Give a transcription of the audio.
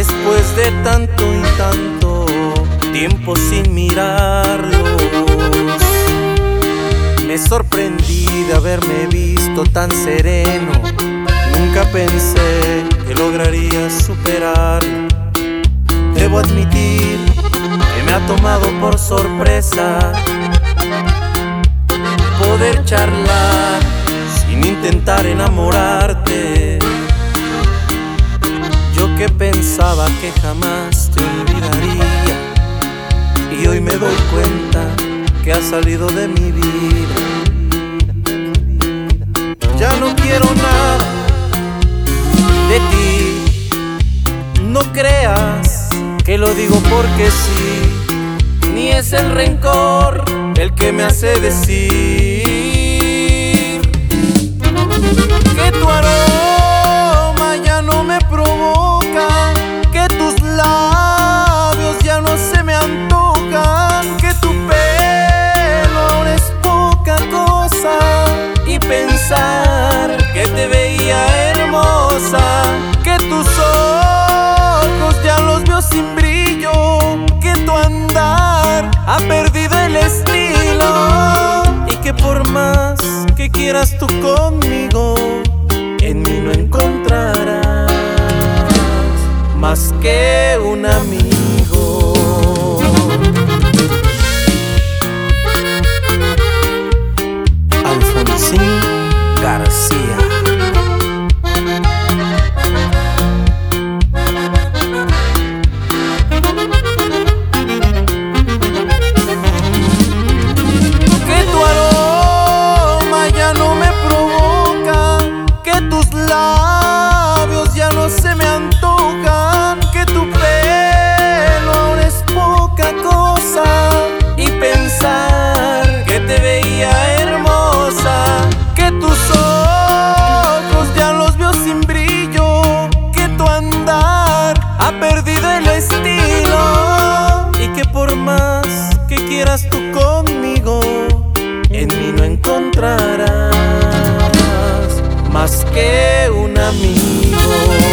después de tanto y tanto tiempo sin mirarlos. Sorprendí de haberme visto tan sereno. Nunca pensé que lograría superar. Debo admitir que me ha tomado por sorpresa poder charlar sin intentar enamorarte. Yo que pensaba que jamás te olvidaría y hoy me doy cuenta que has salido de mi vida. Ya no quiero nada de ti, no creas que lo digo porque sí, ni es el rencor el que me hace decir que tu aroma que te veía hermosa, que tus ojos ya los veo sin brillo, que tu andar ha perdido el estilo y que por más que quieras tú conmigo, en mí no encontrarás García. que que tus ojos ya los veo sin brillo, que tu andar ha perdido el estilo y que por más que quieras tú conmigo, en mí no encontrarás más que un amigo.